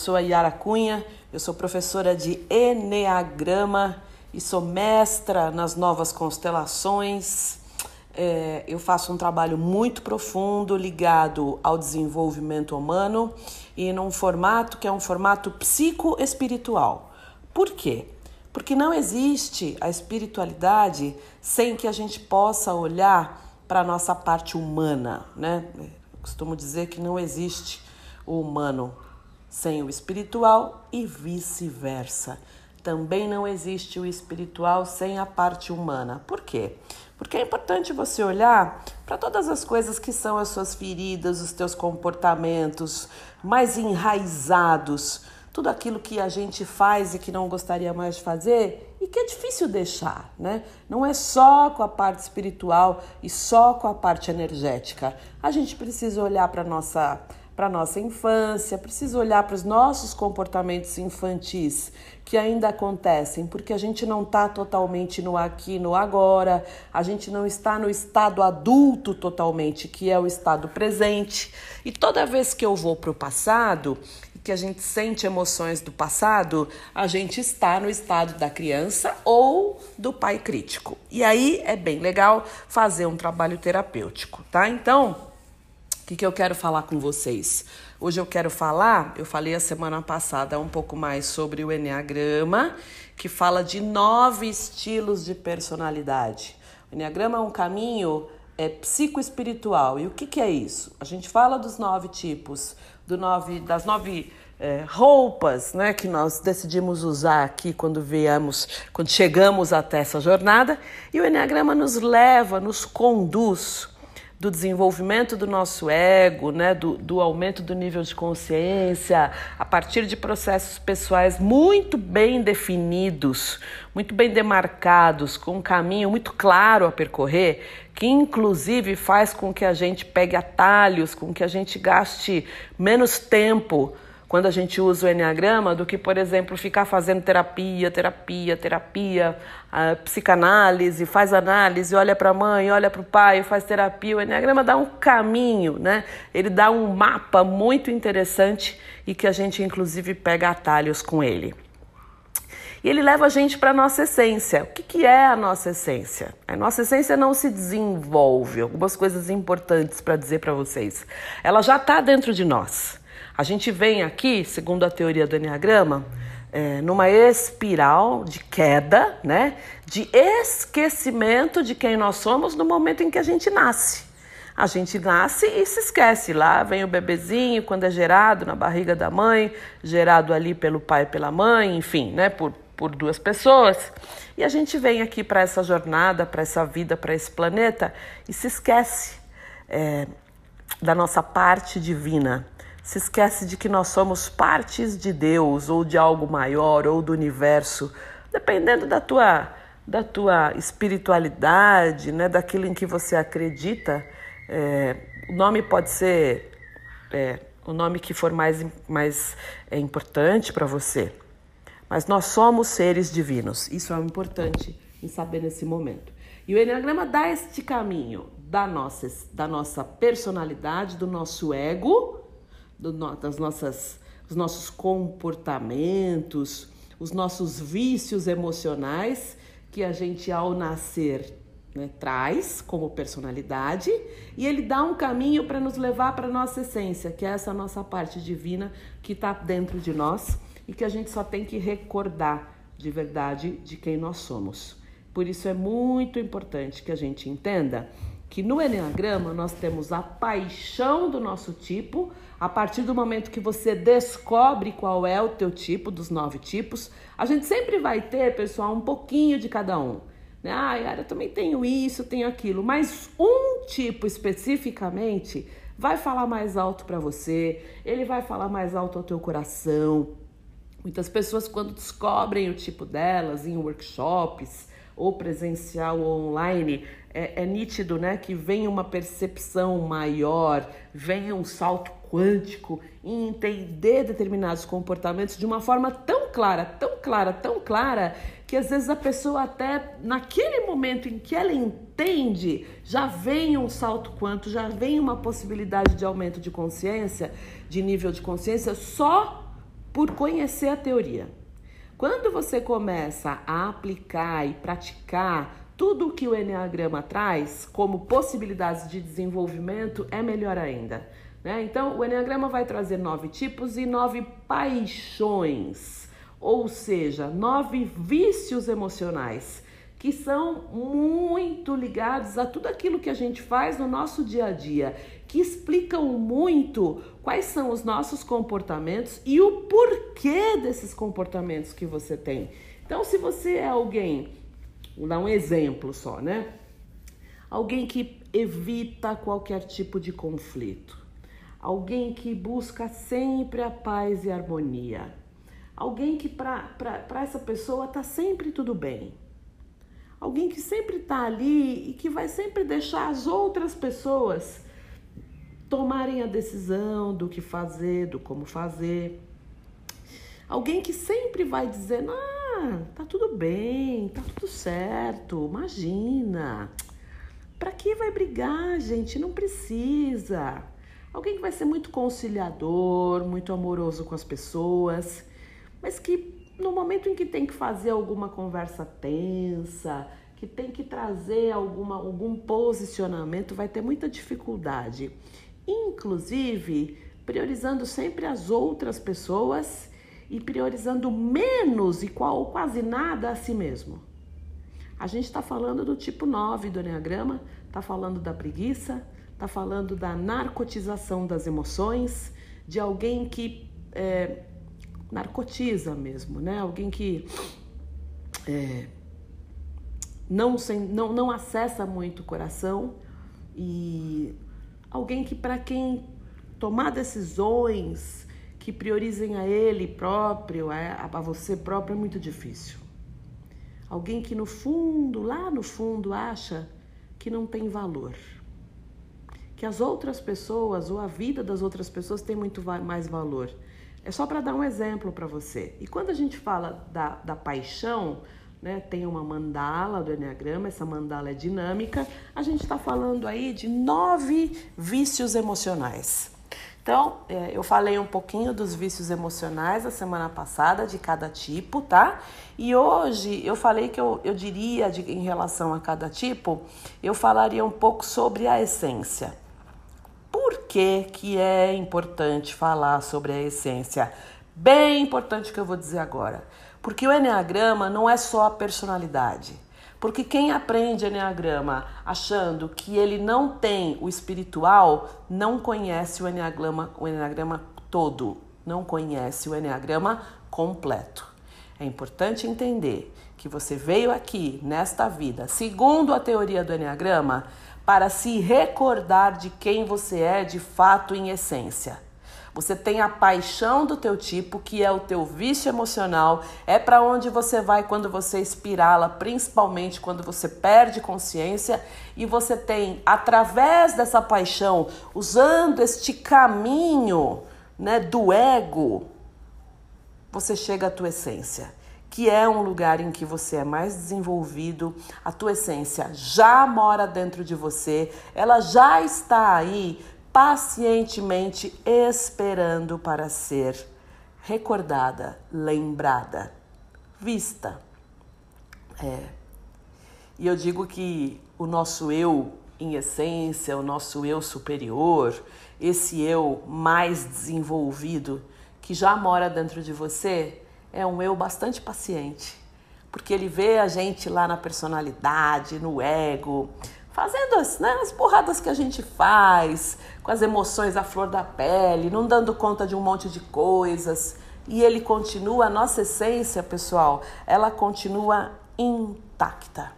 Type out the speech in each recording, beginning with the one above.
sou a Yara Cunha, eu sou professora de Enneagrama e sou mestra nas novas constelações. É, eu faço um trabalho muito profundo ligado ao desenvolvimento humano e num formato que é um formato psicoespiritual. Por quê? Porque não existe a espiritualidade sem que a gente possa olhar para a nossa parte humana, né? Eu costumo dizer que não existe o humano sem o espiritual e vice-versa. Também não existe o espiritual sem a parte humana. Por quê? Porque é importante você olhar para todas as coisas que são as suas feridas, os teus comportamentos mais enraizados, tudo aquilo que a gente faz e que não gostaria mais de fazer e que é difícil deixar, né? Não é só com a parte espiritual e só com a parte energética. A gente precisa olhar para nossa para nossa infância, precisa olhar para os nossos comportamentos infantis que ainda acontecem, porque a gente não está totalmente no aqui, no agora, a gente não está no estado adulto totalmente, que é o estado presente. E toda vez que eu vou para o passado, que a gente sente emoções do passado, a gente está no estado da criança ou do pai crítico. E aí é bem legal fazer um trabalho terapêutico, tá? Então, que, que eu quero falar com vocês? Hoje eu quero falar, eu falei a semana passada um pouco mais sobre o Enneagrama, que fala de nove estilos de personalidade. O Enneagrama é um caminho é, psicoespiritual. E o que, que é isso? A gente fala dos nove tipos, do nove, das nove é, roupas né, que nós decidimos usar aqui quando viemos, quando chegamos até essa jornada, e o Enneagrama nos leva, nos conduz do desenvolvimento do nosso ego, né, do, do aumento do nível de consciência, a partir de processos pessoais muito bem definidos, muito bem demarcados, com um caminho muito claro a percorrer, que inclusive faz com que a gente pegue atalhos, com que a gente gaste menos tempo quando a gente usa o Enneagrama do que, por exemplo, ficar fazendo terapia, terapia, terapia, uh, psicanálise, faz análise, olha para a mãe, olha para o pai, faz terapia. O Enneagrama dá um caminho, né? Ele dá um mapa muito interessante e que a gente, inclusive, pega atalhos com ele. E ele leva a gente para a nossa essência. O que, que é a nossa essência? A nossa essência não se desenvolve. Algumas coisas importantes para dizer para vocês. Ela já está dentro de nós. A gente vem aqui, segundo a teoria do Enneagrama, é, numa espiral de queda, né? De esquecimento de quem nós somos no momento em que a gente nasce. A gente nasce e se esquece. Lá vem o bebezinho, quando é gerado na barriga da mãe, gerado ali pelo pai e pela mãe, enfim, né? Por, por duas pessoas. E a gente vem aqui para essa jornada, para essa vida, para esse planeta e se esquece é, da nossa parte divina se esquece de que nós somos partes de Deus ou de algo maior ou do universo, dependendo da tua da tua espiritualidade, né, daquilo em que você acredita. É, o nome pode ser é, o nome que for mais, mais é, importante para você. Mas nós somos seres divinos. Isso é importante em saber nesse momento. E o Enneagrama dá este caminho da nossa, da nossa personalidade, do nosso ego, do, das nossas, os nossos comportamentos, os nossos vícios emocionais que a gente ao nascer né, traz como personalidade e ele dá um caminho para nos levar para nossa essência, que é essa nossa parte divina que está dentro de nós e que a gente só tem que recordar de verdade de quem nós somos. Por isso é muito importante que a gente entenda que no Enneagrama nós temos a paixão do nosso tipo, a partir do momento que você descobre qual é o teu tipo, dos nove tipos, a gente sempre vai ter, pessoal, um pouquinho de cada um. Né? Ah, eu também tenho isso, tenho aquilo, mas um tipo especificamente vai falar mais alto para você, ele vai falar mais alto ao teu coração. Muitas pessoas, quando descobrem o tipo delas em workshops, ou presencial ou online, é, é nítido né, que vem uma percepção maior, vem um salto quântico em entender determinados comportamentos de uma forma tão clara, tão clara, tão clara, que às vezes a pessoa até naquele momento em que ela entende, já vem um salto quântico, já vem uma possibilidade de aumento de consciência, de nível de consciência, só por conhecer a teoria. Quando você começa a aplicar e praticar tudo o que o Enneagrama traz como possibilidades de desenvolvimento, é melhor ainda. Né? Então, o Enneagrama vai trazer nove tipos e nove paixões, ou seja, nove vícios emocionais que são muito ligados a tudo aquilo que a gente faz no nosso dia a dia, que explicam muito quais são os nossos comportamentos e o porquê desses comportamentos que você tem. Então, se você é alguém, vou dar um exemplo só, né? Alguém que evita qualquer tipo de conflito, alguém que busca sempre a paz e a harmonia, alguém que para essa pessoa tá sempre tudo bem alguém que sempre está ali e que vai sempre deixar as outras pessoas tomarem a decisão do que fazer, do como fazer. Alguém que sempre vai dizer: "Ah, tá tudo bem, tá tudo certo, imagina. Para que vai brigar, gente? Não precisa." Alguém que vai ser muito conciliador, muito amoroso com as pessoas, mas que no momento em que tem que fazer alguma conversa tensa, que tem que trazer alguma, algum posicionamento, vai ter muita dificuldade. Inclusive, priorizando sempre as outras pessoas e priorizando menos e qual, quase nada a si mesmo. A gente está falando do tipo 9 do Enneagrama, está falando da preguiça, está falando da narcotização das emoções, de alguém que é, narcotiza mesmo, né? Alguém que é, não, sem, não, não acessa muito o coração e alguém que para quem tomar decisões que priorizem a ele próprio, a, a você próprio é muito difícil. Alguém que no fundo, lá no fundo, acha que não tem valor. Que as outras pessoas ou a vida das outras pessoas tem muito mais valor. É só para dar um exemplo para você. E quando a gente fala da, da paixão, né, tem uma mandala do Enneagrama, essa mandala é dinâmica, a gente está falando aí de nove vícios emocionais. Então, é, eu falei um pouquinho dos vícios emocionais a semana passada, de cada tipo, tá? E hoje eu falei que eu, eu diria, de, em relação a cada tipo, eu falaria um pouco sobre a essência que, que é importante falar sobre a essência? Bem importante que eu vou dizer agora. Porque o Enneagrama não é só a personalidade. Porque quem aprende Enneagrama achando que ele não tem o espiritual, não conhece o Enneagrama, o Enneagrama todo, não conhece o Enneagrama completo. É importante entender que você veio aqui nesta vida, segundo a teoria do Enneagrama, para se recordar de quem você é de fato em essência. Você tem a paixão do teu tipo, que é o teu vício emocional, é para onde você vai quando você espirala, principalmente quando você perde consciência, e você tem através dessa paixão, usando este caminho, né, do ego, você chega à tua essência que é um lugar em que você é mais desenvolvido, a tua essência já mora dentro de você, ela já está aí pacientemente esperando para ser recordada, lembrada, vista. É. E eu digo que o nosso eu em essência, o nosso eu superior, esse eu mais desenvolvido que já mora dentro de você, é um eu bastante paciente, porque ele vê a gente lá na personalidade, no ego, fazendo as, né, as porradas que a gente faz, com as emoções à flor da pele, não dando conta de um monte de coisas. E ele continua, a nossa essência, pessoal, ela continua intacta.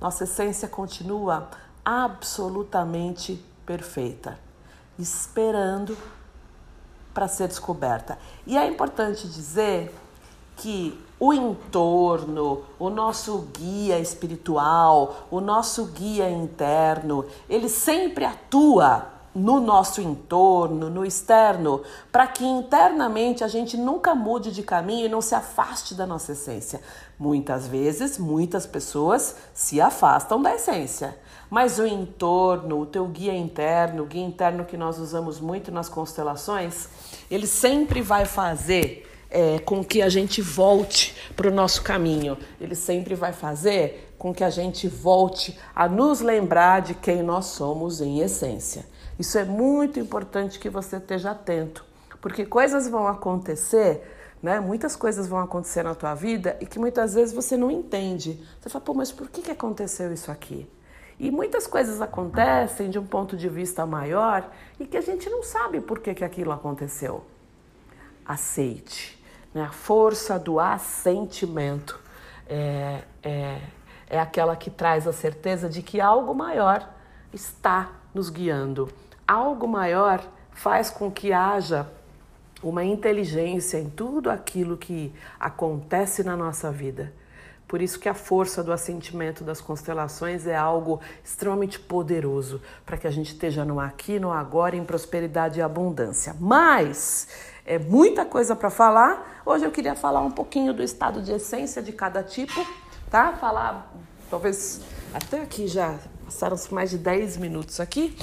Nossa essência continua absolutamente perfeita, esperando para ser descoberta. E é importante dizer que o entorno, o nosso guia espiritual, o nosso guia interno, ele sempre atua no nosso entorno, no externo, para que internamente a gente nunca mude de caminho e não se afaste da nossa essência. Muitas vezes, muitas pessoas se afastam da essência, mas o entorno, o teu guia interno, o guia interno que nós usamos muito nas constelações, ele sempre vai fazer é, com que a gente volte para o nosso caminho. Ele sempre vai fazer com que a gente volte a nos lembrar de quem nós somos em essência. Isso é muito importante que você esteja atento, porque coisas vão acontecer né? Muitas coisas vão acontecer na tua vida e que muitas vezes você não entende. Você fala, pô, mas por que, que aconteceu isso aqui? E muitas coisas acontecem de um ponto de vista maior e que a gente não sabe por que, que aquilo aconteceu. Aceite. Né? A força do assentimento é, é, é aquela que traz a certeza de que algo maior está nos guiando. Algo maior faz com que haja uma inteligência em tudo aquilo que acontece na nossa vida. Por isso que a força do assentimento das constelações é algo extremamente poderoso para que a gente esteja no aqui, no agora, em prosperidade e abundância. Mas é muita coisa para falar. Hoje eu queria falar um pouquinho do estado de essência de cada tipo, tá? Falar, talvez até aqui já passaram mais de 10 minutos aqui.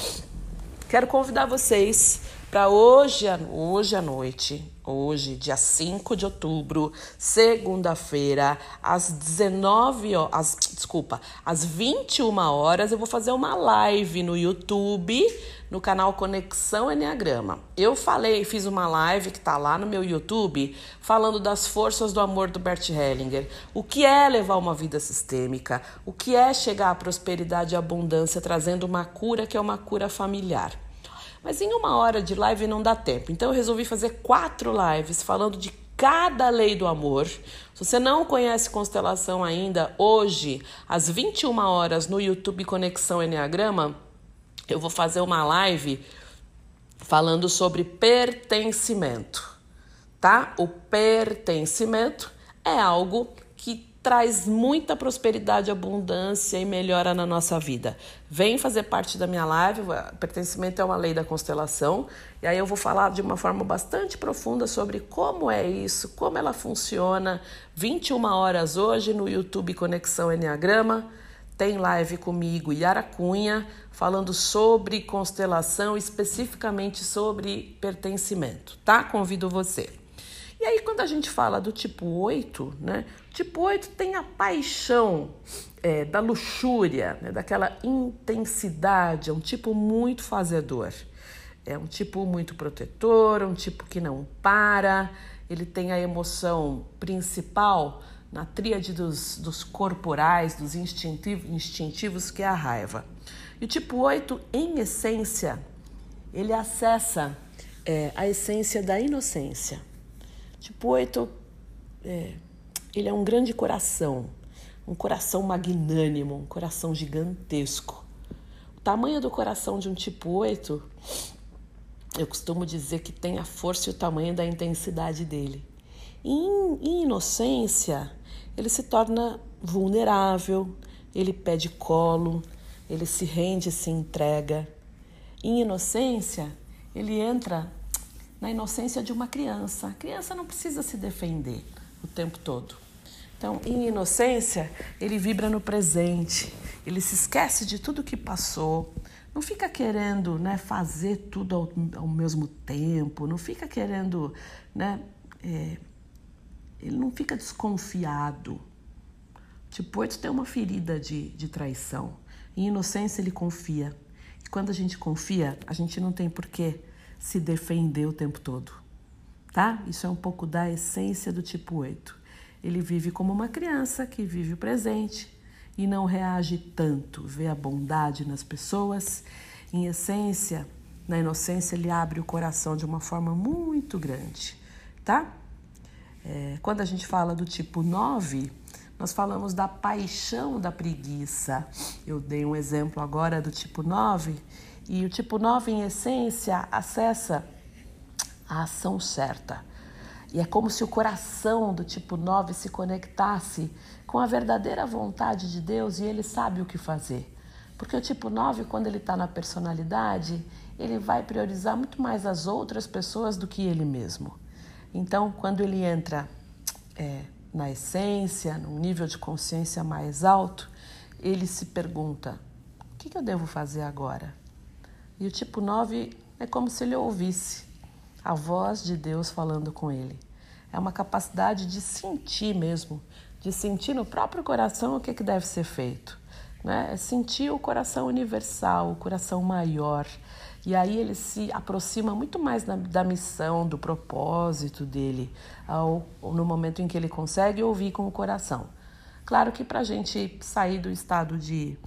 Quero convidar vocês para hoje, hoje à noite, hoje, dia 5 de outubro, segunda-feira, às 19 horas, desculpa, às 21 horas, eu vou fazer uma live no YouTube, no canal Conexão Enneagrama. Eu falei, fiz uma live que tá lá no meu YouTube, falando das forças do amor do Bert Hellinger. O que é levar uma vida sistêmica? O que é chegar à prosperidade e abundância trazendo uma cura que é uma cura familiar? Mas em uma hora de live não dá tempo. Então eu resolvi fazer quatro lives falando de cada lei do amor. Se você não conhece constelação ainda, hoje, às 21 horas no YouTube Conexão Enneagrama, eu vou fazer uma live falando sobre pertencimento, tá? O pertencimento é algo que traz muita prosperidade, abundância e melhora na nossa vida. Vem fazer parte da minha live, pertencimento é uma lei da constelação, e aí eu vou falar de uma forma bastante profunda sobre como é isso, como ela funciona. 21 horas hoje no YouTube Conexão Enneagrama. Tem live comigo, Yara Cunha, falando sobre constelação, especificamente sobre pertencimento, tá? Convido você. E aí, quando a gente fala do tipo 8, né? Tipo 8 tem a paixão é, da luxúria, né? daquela intensidade, é um tipo muito fazedor. É um tipo muito protetor, um tipo que não para, ele tem a emoção principal na tríade dos, dos corporais, dos instintivos, instintivos, que é a raiva. E o tipo 8, em essência, ele acessa é, a essência da inocência. Tipo 8, é, ele é um grande coração, um coração magnânimo, um coração gigantesco. O tamanho do coração de um tipo 8, eu costumo dizer que tem a força e o tamanho da intensidade dele. Em, em inocência, ele se torna vulnerável, ele pede colo, ele se rende, se entrega. Em inocência, ele entra na inocência de uma criança. A criança não precisa se defender o tempo todo. Então, em inocência, ele vibra no presente, ele se esquece de tudo que passou, não fica querendo né, fazer tudo ao, ao mesmo tempo, não fica querendo. Né, é, ele não fica desconfiado. Tipo, oito tem uma ferida de, de traição. Em inocência, ele confia. E quando a gente confia, a gente não tem porquê se defender o tempo todo, tá? Isso é um pouco da essência do tipo 8. Ele vive como uma criança que vive o presente e não reage tanto, vê a bondade nas pessoas. Em essência, na inocência, ele abre o coração de uma forma muito grande, tá? É, quando a gente fala do tipo 9, nós falamos da paixão da preguiça. Eu dei um exemplo agora do tipo 9 e o tipo 9, em essência, acessa a ação certa. E é como se o coração do tipo 9 se conectasse com a verdadeira vontade de Deus e ele sabe o que fazer. Porque o tipo 9, quando ele está na personalidade, ele vai priorizar muito mais as outras pessoas do que ele mesmo. Então, quando ele entra é, na essência, num nível de consciência mais alto, ele se pergunta: o que, que eu devo fazer agora? E o tipo 9 é como se ele ouvisse. a voz de Deus falando com ele. É uma capacidade de sentir mesmo, de sentir no próprio coração o que, que deve ser feito. Né? É sentir o coração universal, o coração maior. E aí ele se aproxima muito mais da, missão, do propósito dele, ao, no momento em que ele consegue ouvir com o coração. Claro que para a gente sair do estado de,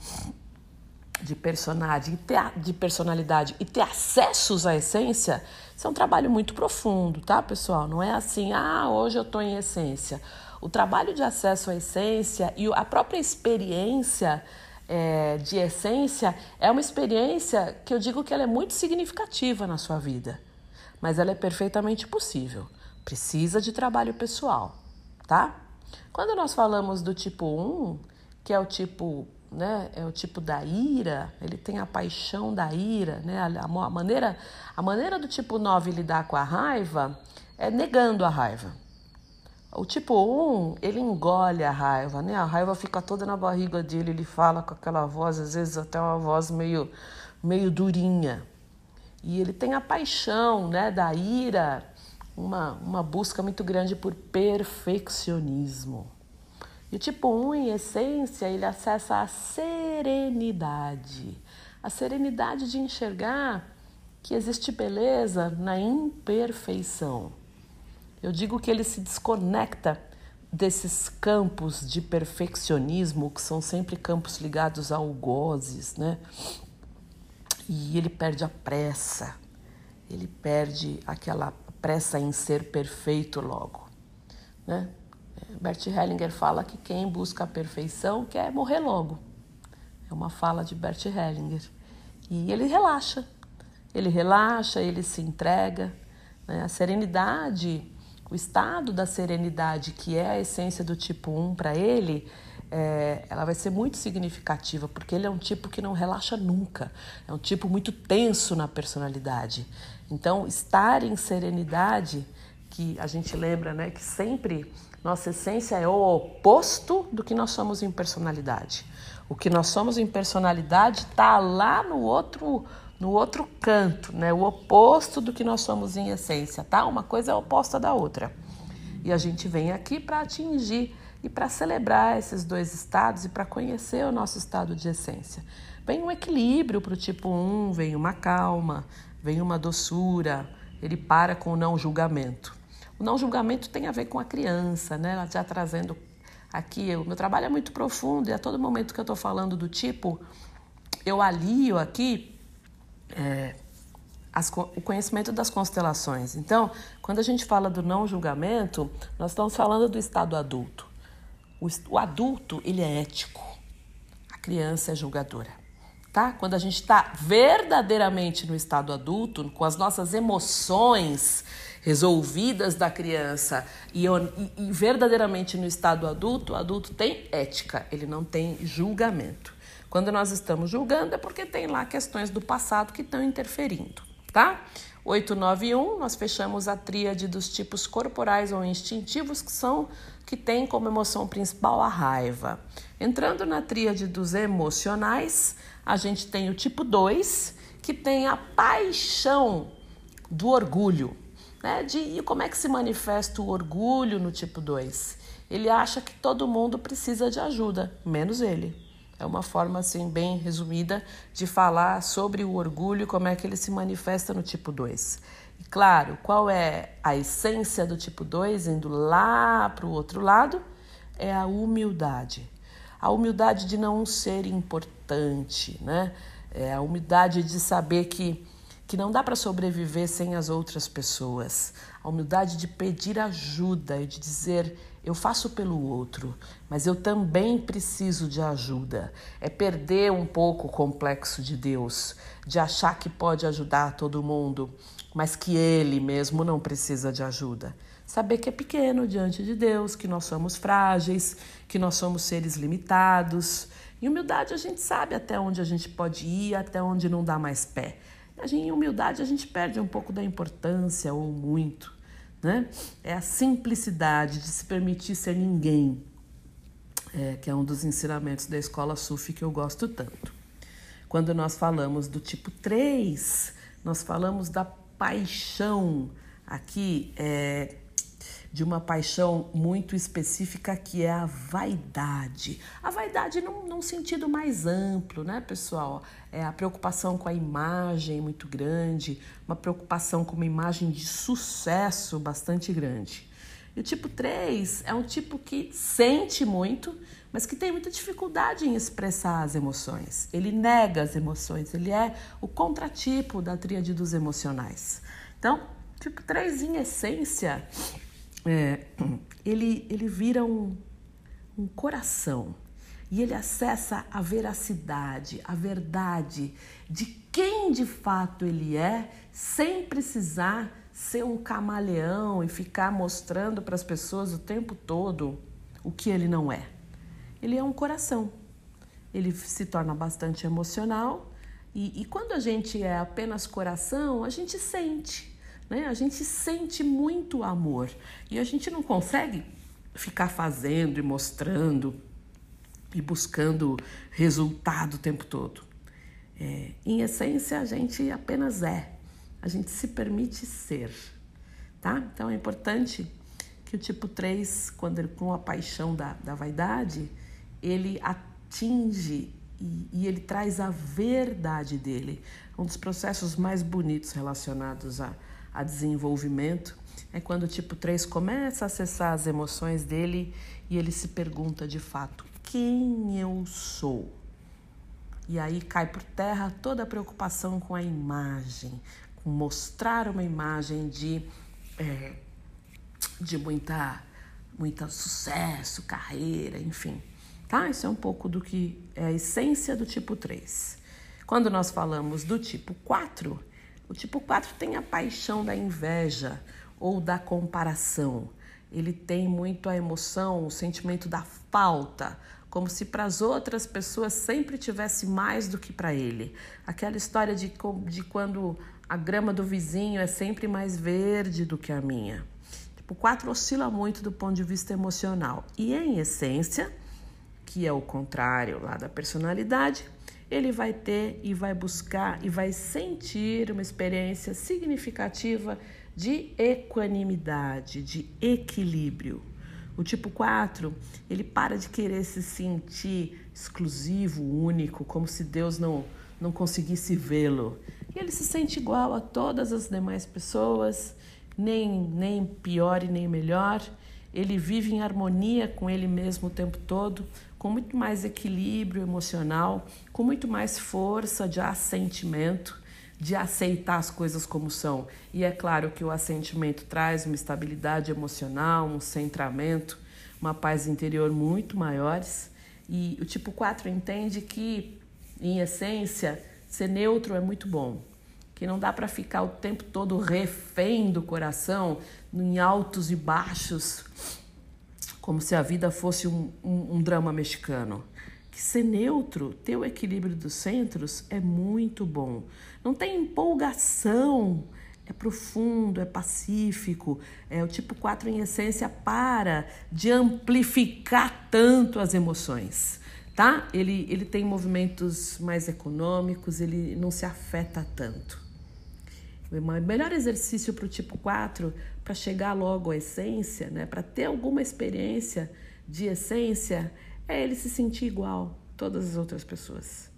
de, personalidade, de personalidade e ter acessos à essência, isso é um trabalho muito profundo, tá, pessoal? Não é assim, ah, hoje eu estou em essência. O trabalho de acesso à essência e a própria experiência é, de essência é uma experiência que eu digo que ela é muito significativa na sua vida, mas ela é perfeitamente possível. Precisa de trabalho pessoal, tá? Quando nós falamos do tipo 1, que é o tipo, né, é o tipo da ira, ele tem a paixão da ira, né? A, a maneira a maneira do tipo 9 lidar com a raiva é negando a raiva. O tipo 1, ele engole a raiva, né? A raiva fica toda na barriga dele, ele fala com aquela voz, às vezes até uma voz meio, meio durinha. E ele tem a paixão, né, da ira, uma, uma busca muito grande por perfeccionismo. E o tipo 1, em essência, ele acessa a serenidade. A serenidade de enxergar que existe beleza na imperfeição eu digo que ele se desconecta desses campos de perfeccionismo, que são sempre campos ligados a algozes, né? E ele perde a pressa, ele perde aquela pressa em ser perfeito logo, né? Bert Hellinger fala que quem busca a perfeição quer morrer logo. É uma fala de Bert Hellinger. E ele relaxa, ele relaxa, ele se entrega. Né? A serenidade o estado da serenidade, que é a essência do tipo 1 para ele, é, ela vai ser muito significativa, porque ele é um tipo que não relaxa nunca, é um tipo muito tenso na personalidade. Então, estar em serenidade, que a gente lembra né, que sempre nossa essência é o oposto do que nós somos em personalidade. O que nós somos em personalidade está lá no outro no outro canto, né? O oposto do que nós somos em essência, tá? Uma coisa é oposta da outra. E a gente vem aqui para atingir e para celebrar esses dois estados e para conhecer o nosso estado de essência. Vem um equilíbrio para o tipo 1, vem uma calma, vem uma doçura, ele para com o não julgamento. O não julgamento tem a ver com a criança, né? Já trazendo aqui, o meu trabalho é muito profundo e a todo momento que eu estou falando do tipo, eu alio aqui é, as, o conhecimento das constelações. Então, quando a gente fala do não julgamento, nós estamos falando do estado adulto. O, o adulto, ele é ético. A criança é julgadora. Tá? Quando a gente está verdadeiramente no estado adulto, com as nossas emoções resolvidas da criança e, e, verdadeiramente no estado adulto, o adulto tem ética, ele não tem julgamento. Quando nós estamos julgando é porque tem lá questões do passado que estão interferindo, tá? 891, nós fechamos a tríade dos tipos corporais ou instintivos que são que tem como emoção principal a raiva. Entrando na tríade dos emocionais, a gente tem o tipo 2, que tem a paixão do orgulho. Né? De, e como é que se manifesta o orgulho no tipo 2? Ele acha que todo mundo precisa de ajuda, menos ele. É uma forma assim bem resumida de falar sobre o orgulho, como é que ele se manifesta no tipo 2. E claro, qual é a essência do tipo 2 indo lá para o outro lado? É a humildade. A humildade de não ser importante, né? É a humildade de saber que que não dá para sobreviver sem as outras pessoas. A humildade de pedir ajuda e de dizer eu faço pelo outro, mas eu também preciso de ajuda. É perder um pouco o complexo de Deus, de achar que pode ajudar todo mundo, mas que ele mesmo não precisa de ajuda. Saber que é pequeno diante de Deus, que nós somos frágeis, que nós somos seres limitados. Em humildade a gente sabe até onde a gente pode ir, até onde não dá mais pé. Em humildade a gente perde um pouco da importância ou muito. Né? É a simplicidade de se permitir ser ninguém, é, que é um dos ensinamentos da escola Sufi que eu gosto tanto. Quando nós falamos do tipo 3, nós falamos da paixão, aqui é de uma paixão muito específica que é a vaidade. A vaidade num, num, sentido mais amplo, né, pessoal? É a preocupação com a imagem muito grande, uma preocupação com uma imagem de sucesso bastante grande. E o tipo 3 é um tipo que sente muito, mas que tem muita dificuldade em expressar as emoções. Ele nega as emoções, ele é o contratipo da tríade dos emocionais. Então, tipo 3 em essência é, ele, ele vira um, um coração e ele acessa a veracidade, a verdade de quem de fato ele é, sem precisar ser um camaleão e ficar mostrando para as pessoas o tempo todo o que ele não é. Ele é um coração. Ele se torna bastante emocional e, e quando a gente é apenas coração, a gente sente. Né? A gente sente muito amor e a gente não consegue ficar fazendo e mostrando e buscando resultado o tempo todo. É, em essência, a gente apenas é, a gente se permite ser. Tá? Então é importante que o tipo 3, quando ele, com a paixão da, da vaidade, ele atinge e, e, ele traz a verdade dele. Um dos processos mais bonitos relacionados a, a desenvolvimento, é quando o tipo 3 começa a acessar as emoções dele e ele se pergunta de fato: quem eu sou? E aí cai por terra toda a preocupação com a imagem, com mostrar uma imagem de, é, de muita, muita sucesso, carreira, enfim. Tá? Isso é um pouco do que é a essência do tipo 3. Quando nós falamos do tipo 4, o tipo 4 tem a paixão da inveja ou da comparação. Ele tem muito a emoção, o sentimento da falta, como se para as outras pessoas sempre tivesse mais do que para ele. Aquela história de, de quando a grama do vizinho é sempre mais verde do que a minha. Tipo, 4 oscila muito do ponto de vista emocional. E em essência, que é o contrário lá da personalidade, ele vai ter e vai buscar e vai sentir uma experiência significativa de equanimidade, de equilíbrio. O tipo 4, ele para de querer se sentir exclusivo, único, como se Deus não, não conseguisse vê-lo. E ele se sente igual a todas as demais pessoas, nem, nem pior e nem melhor. Ele vive em harmonia com ele mesmo o tempo todo, com muito mais equilíbrio emocional, com muito mais força de assentimento, de aceitar as coisas como são. E é claro que o assentimento traz uma estabilidade emocional, um centramento, uma paz interior muito maiores. E o tipo 4 entende que, em essência, ser neutro é muito bom. Que não dá para ficar o tempo todo refém do coração, em altos e baixos, como se a vida fosse um, um, um drama mexicano. Que ser neutro, ter o equilíbrio dos centros é muito bom. Não tem empolgação, é profundo, é pacífico. É o tipo 4 em essência para de amplificar tanto as emoções, tá? Ele ele tem movimentos mais econômicos, ele não se afeta tanto. O melhor exercício para o tipo 4, para chegar logo à essência, né, para ter alguma experiência de essência, é ele se sentir igual a todas as outras pessoas.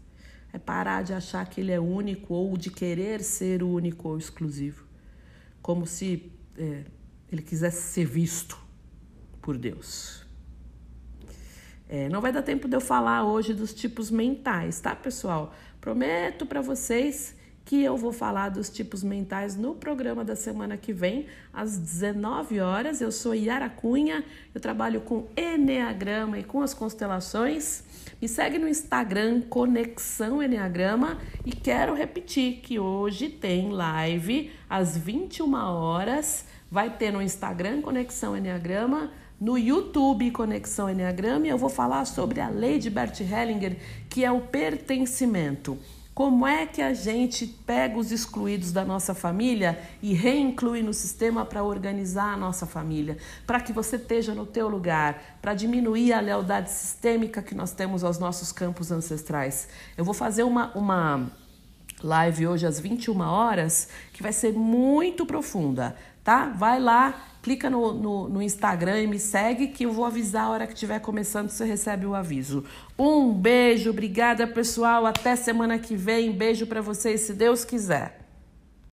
É parar de achar que ele é único ou de querer ser único ou exclusivo. Como se é, ele quisesse ser visto por Deus. É, não vai dar tempo de eu falar hoje dos tipos mentais, tá, pessoal? Prometo para vocês que eu vou falar dos tipos mentais no programa da semana que vem, às 19 horas. Eu sou Yara Cunha, eu trabalho com Enneagrama e com as constelações. Me segue no Instagram, Conexão Enneagrama, e quero repetir que hoje tem live às 21 horas. Vai ter no Instagram Conexão Enneagrama, no YouTube Conexão Enneagrama, e eu vou falar sobre a lei de Bert Hellinger, que é o pertencimento. Como é que a gente pega os excluídos da nossa família e reinclui no sistema para organizar a nossa família, para que você esteja no teu lugar, para diminuir a lealdade sistêmica que nós temos aos nossos campos ancestrais. Eu vou fazer uma, uma live hoje às 21 horas que vai ser muito profunda tá? Vai lá, clica no, no, no, Instagram e me segue que eu vou avisar a hora que estiver começando, você recebe o aviso. Um beijo, obrigada pessoal, até semana que vem, beijo para vocês, se Deus quiser.